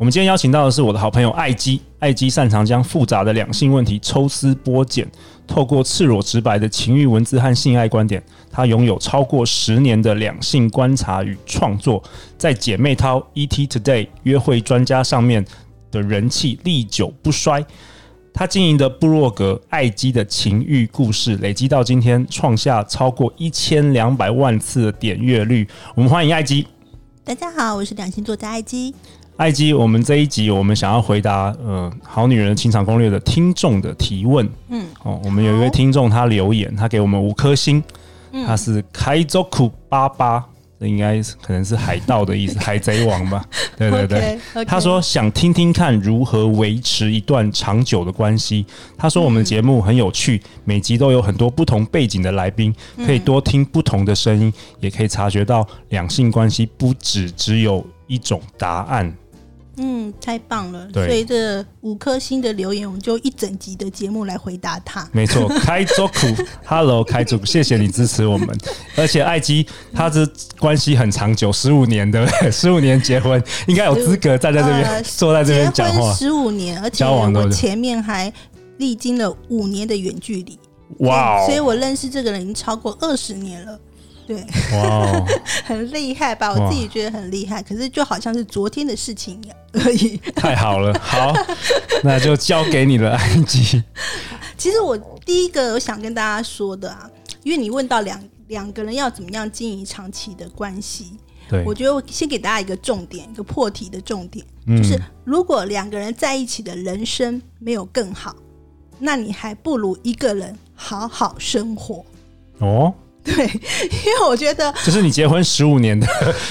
我们今天邀请到的是我的好朋友艾姬，艾姬擅长将复杂的两性问题抽丝剥茧，透过赤裸直白的情欲文字和性爱观点，她拥有超过十年的两性观察与创作，在姐妹淘、ET Today 约会专家上面的人气历久不衰。她经营的部落格艾姬的情欲故事，累积到今天创下超过一千两百万次的点阅率。我们欢迎艾姬。大家好，我是两性作家艾姬。艾姬，我们这一集我们想要回答呃《好女人的情场攻略》的听众的提问。嗯，哦，我们有一位听众他留言，他给我们五颗星，嗯、他是开州库巴巴，这应该可能是海盗的意思，海贼王吧？对对对。Okay, okay. 他说想听听看如何维持一段长久的关系。他说我们节目很有趣，每集都有很多不同背景的来宾，可以多听不同的声音，也可以察觉到两性关系不只只有一种答案。嗯，太棒了！所以这五颗星的留言，我们就一整集的节目来回答他。没错，开桌库，Hello，开佐库，谢谢你支持我们。而且艾姬，他这关系很长久，十五年的，十五年结婚，应该有资格站在这边、呃、坐在这边讲话。十五年，而且我前面还历经了五年的远距离。哇、哦！所以我认识这个人已经超过二十年了。对，哇 很厉害吧？我自己觉得很厉害，可是就好像是昨天的事情一样而已。太好了，好，那就交给你了，安吉。其实我第一个我想跟大家说的啊，因为你问到两两个人要怎么样经营长期的关系，对，我觉得我先给大家一个重点，一个破题的重点，嗯、就是如果两个人在一起的人生没有更好，那你还不如一个人好好生活哦。对，因为我觉得这是你结婚十五年的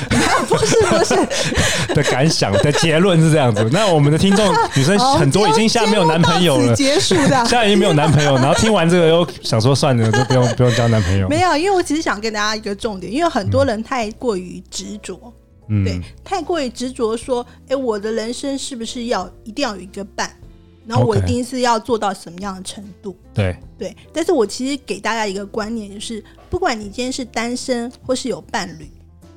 不是不是 的感想的结论是这样子。那我们的听众女生很多已经现在没有男朋友了，结束的，现在已经没有男朋友，然后听完这个又想说算了，就不用不用交男朋友。没有，因为我只是想跟大家一个重点，因为很多人太过于执着，嗯，对，太过于执着说，哎，我的人生是不是要一定要有一个伴？然后我一定是要做到什么样的程度？对对，但是我其实给大家一个观念，就是不管你今天是单身或是有伴侣，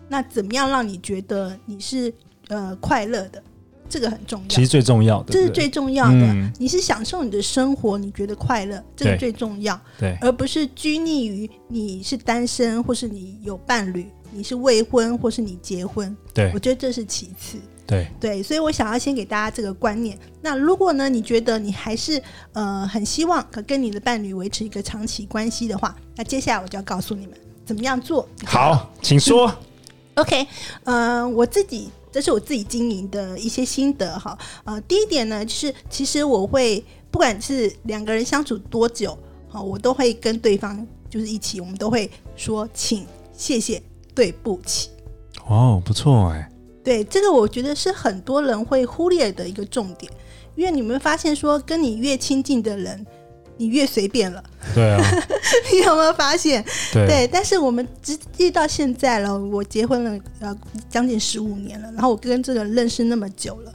那怎么样让你觉得你是呃快乐的，这个很重要。其实最重要的，这是最重要的。嗯、你是享受你的生活，你觉得快乐，这个最重要。对，而不是拘泥于你是单身或是你有伴侣，你是未婚或是你结婚。对，我觉得这是其次。对对，所以我想要先给大家这个观念。那如果呢，你觉得你还是呃很希望可跟你的伴侣维持一个长期关系的话，那接下来我就要告诉你们怎么样做。好，请说。嗯、OK，呃，我自己这是我自己经营的一些心得哈。呃，第一点呢，就是其实我会不管是两个人相处多久，好，我都会跟对方就是一起，我们都会说请、谢谢、对不起。哦，不错哎。对，这个我觉得是很多人会忽略的一个重点，因为你们发现说，跟你越亲近的人，你越随便了。对啊，你有没有发现？对，对，但是我们直接到现在了，我结婚了呃将近十五年了，然后我跟这个人认识那么久了，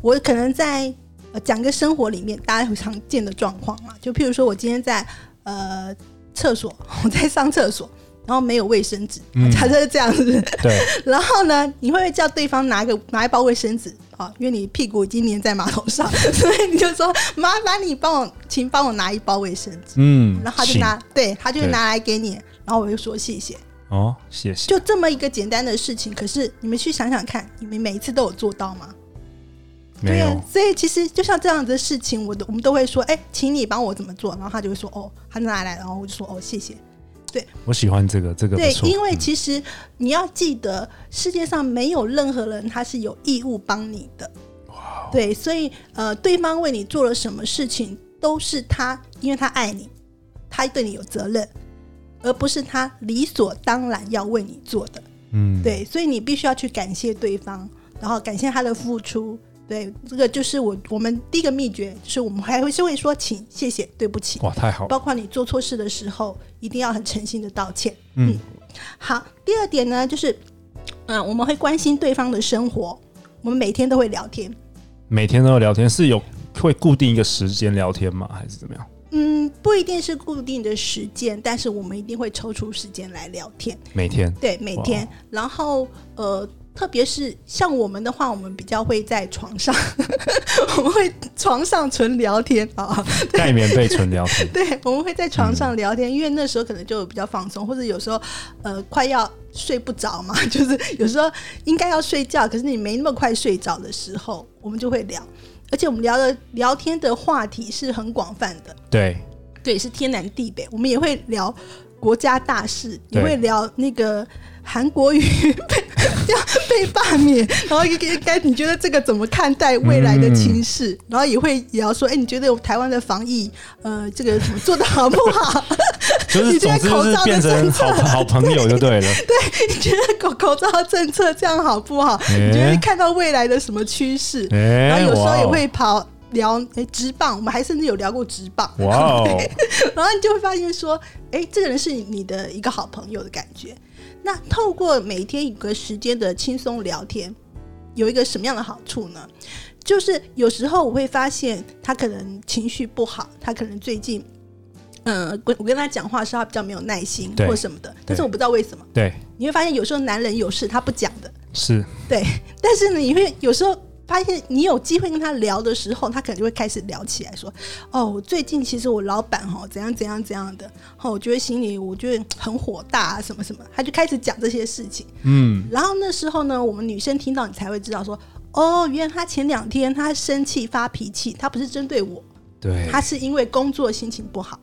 我可能在呃讲个生活里面大家会常见的状况嘛，就譬如说我今天在呃厕所，我在上厕所。然后没有卫生纸，假设是这样子。对。然后呢，你会不会叫对方拿个拿一包卫生纸啊？因为你屁股已经粘在马桶上，所以你就说麻烦你帮我，请帮我拿一包卫生纸。嗯。然后他就拿，对，他就拿来给你，然后我就说谢谢。哦，谢谢。就这么一个简单的事情，可是你们去想想看，你们每一次都有做到吗？对啊，所以其实就像这样子的事情，我都我们都会说，哎，请你帮我怎么做？然后他就会说，哦，他拿来，然后我就说，哦，谢谢。对，我喜欢这个，这个对，因为其实你要记得，世界上没有任何人他是有义务帮你的。哇，对，所以呃，对方为你做了什么事情，都是他，因为他爱你，他对你有责任，而不是他理所当然要为你做的。嗯，对，所以你必须要去感谢对方，然后感谢他的付出，对，这个就是我我们第一个秘诀，就是我们还会是会说请、谢谢、对不起。哇，太好了！包括你做错事的时候，一定要很诚心的道歉。嗯，嗯，好。第二点呢，就是嗯、呃，我们会关心对方的生活，我们每天都会聊天。每天都会聊天，是有会固定一个时间聊天吗？还是怎么样？嗯，不一定是固定的时间，但是我们一定会抽出时间来聊天。每天，对，每天。然后呃。特别是像我们的话，我们比较会在床上，我们会床上纯聊天啊，盖棉被纯聊天。对，我们会在床上聊天，嗯、因为那时候可能就比较放松，或者有时候呃快要睡不着嘛，就是有时候应该要睡觉，可是你没那么快睡着的时候，我们就会聊，而且我们聊的聊天的话题是很广泛的，对，对，是天南地北，我们也会聊国家大事，也会聊那个。韩国语被 要被罢免，然后应该你觉得这个怎么看待未来的情势？嗯、然后也会也要说，哎、欸，你觉得台湾的防疫，呃，这个怎么做的好不好？就是总之就是变成好 好朋友就对了。对，你觉得口口罩政策这样好不好？欸、你觉得看到未来的什么趋势？欸、然后有时候也会跑聊哎直棒，我们还甚至有聊过直棒。哇哦！然后你就会发现说，哎、欸，这个人是你的一个好朋友的感觉。那透过每天一个时间的轻松聊天，有一个什么样的好处呢？就是有时候我会发现他可能情绪不好，他可能最近，嗯、呃，我跟他讲话的时候他比较没有耐心或什么的，但是我不知道为什么。对，你会发现有时候男人有事他不讲的，是对，但是呢，你会有时候。发现你有机会跟他聊的时候，他可能就会开始聊起来，说：“哦，最近其实我老板哈怎样怎样怎样的，哦，我觉得心里我觉得很火大啊，什么什么。”他就开始讲这些事情。嗯，然后那时候呢，我们女生听到你才会知道说：“哦，原来他前两天他生气发脾气，他不是针对我，对，他是因为工作心情不好。”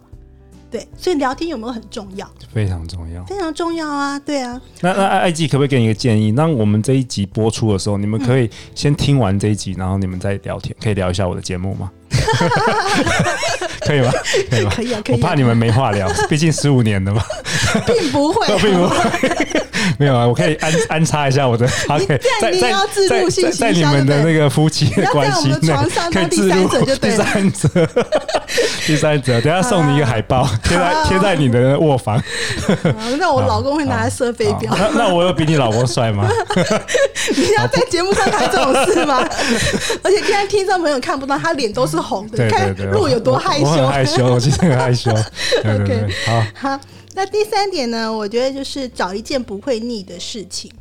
对，所以聊天有没有很重要？非常重要，非常重要啊！对啊。那那艾姬可不可以给你一个建议？那我们这一集播出的时候，你们可以先听完这一集，然后你们再聊天，可以聊一下我的节目吗？可以吗？可以吗？可以啊，可以。我怕你们没话聊，毕竟十五年了嘛。并不会，并不会。没有啊，我可以安安插一下我的，可以在在在在你们的那个夫妻的关系内，可以置入第三者，第三者，等下送你一个海报，贴在贴在你的卧房。那我老公会拿来射飞镖。那那我有比你老公帅吗？你要在节目上谈这种事吗？而且现在听众朋友看不到，他脸都是红的，看路有多害羞。很害羞，我其实很害羞。OK，好，好。那第三点呢？我觉得就是找一件不会腻的事情。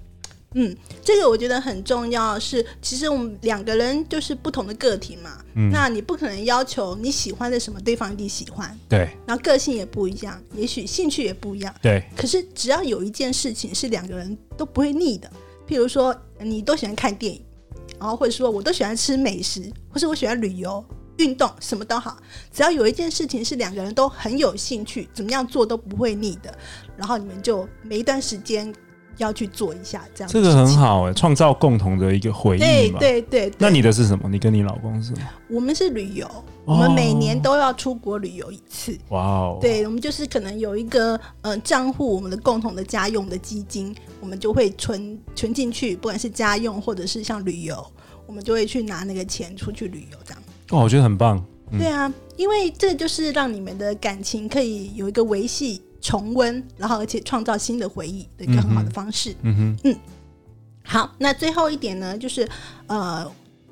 嗯，这个我觉得很重要是。是其实我们两个人就是不同的个体嘛。嗯。那你不可能要求你喜欢的什么，对方一定喜欢。对。然后个性也不一样，也许兴趣也不一样。对。可是只要有一件事情是两个人都不会腻的，譬如说你都喜欢看电影，然后或者说我都喜欢吃美食，或是我喜欢旅游。运动什么都好，只要有一件事情是两个人都很有兴趣，怎么样做都不会腻的，然后你们就每一段时间要去做一下，这样。这个很好哎，创造共同的一个回忆。对对对。那你的是什么？你跟你老公是什么？我们是旅游，我们每年都要出国旅游一次。哇哦！对，我们就是可能有一个呃账户，我们的共同的家用的基金，我们就会存存进去，不管是家用或者是像旅游，我们就会去拿那个钱出去旅游这样。哦，我觉得很棒。嗯、对啊，因为这就是让你们的感情可以有一个维系、重温，然后而且创造新的回忆的一个很好的方式。嗯哼，嗯，好，那最后一点呢，就是呃，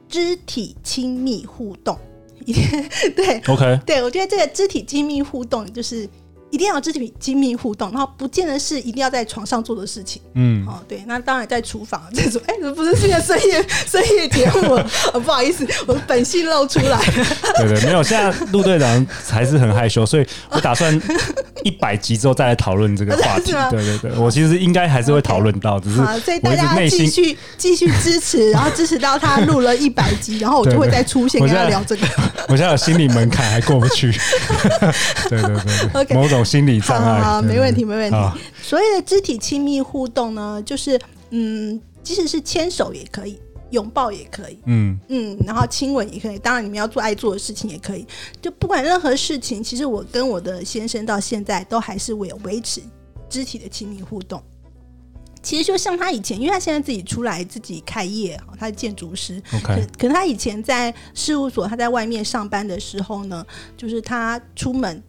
肢体亲密互动。对，OK，对我觉得这个肢体亲密互动就是。一定要肢体亲密互动，然后不见得是一定要在床上做的事情。嗯，哦，对，那当然在厨房这种，哎，不是现在深夜 深夜节目，哦，不好意思，我的本性露出来了。对对，没有，现在陆队长还是很害羞，所以我打算一百集之后再来讨论这个话题。对对对，我其实应该还是会讨论到，只是所以大家继续继续支持，然后支持到他录了一百集，然后我就会再出现跟他聊这个。我现在有心理门槛还过不去。对对对，OK，某种。心理障碍，好，好，没问题，没问题。所谓的肢体亲密互动呢，就是嗯，即使是牵手也可以，拥抱也可以，嗯嗯，然后亲吻也可以。当然，你们要做爱做的事情也可以。就不管任何事情，其实我跟我的先生到现在都还是维维持肢体的亲密互动。其实就像他以前，因为他现在自己出来自己开业，他是建筑师。OK，可能他以前在事务所，他在外面上班的时候呢，就是他出门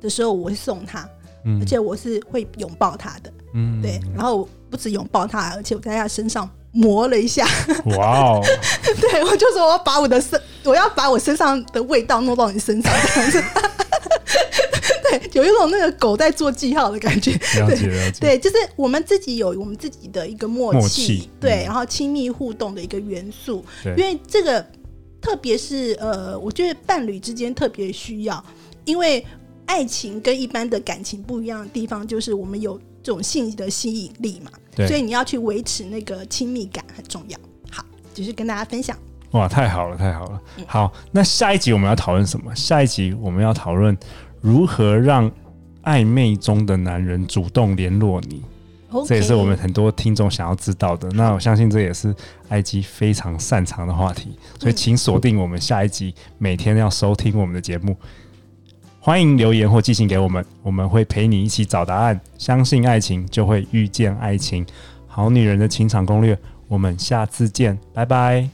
的时候，我会送他，嗯、而且我是会拥抱他的。嗯，对。然后不止拥抱他，而且我在他身上磨了一下。哇哦！对，我就说我要把我的身，我要把我身上的味道弄到你身上，这样子。对，有一种那个狗在做记号的感觉。了解了解。对，就是我们自己有我们自己的一个默契，默契对，然后亲密互动的一个元素。对，因为这个，特别是呃，我觉得伴侣之间特别需要，因为爱情跟一般的感情不一样的地方，就是我们有这种性的吸引力嘛。所以你要去维持那个亲密感很重要。好，就是跟大家分享。哇，太好了，太好了。嗯、好，那下一集我们要讨论什么？下一集我们要讨论。如何让暧昧中的男人主动联络你这也是我们很多听众想要知道的。那我相信这也是 IG 非常擅长的话题，所以请锁定我们下一集，每天要收听我们的节目。欢迎留言或寄信给我们，我们会陪你一起找答案。相信爱情，就会遇见爱情。好女人的情场攻略，我们下次见，拜拜。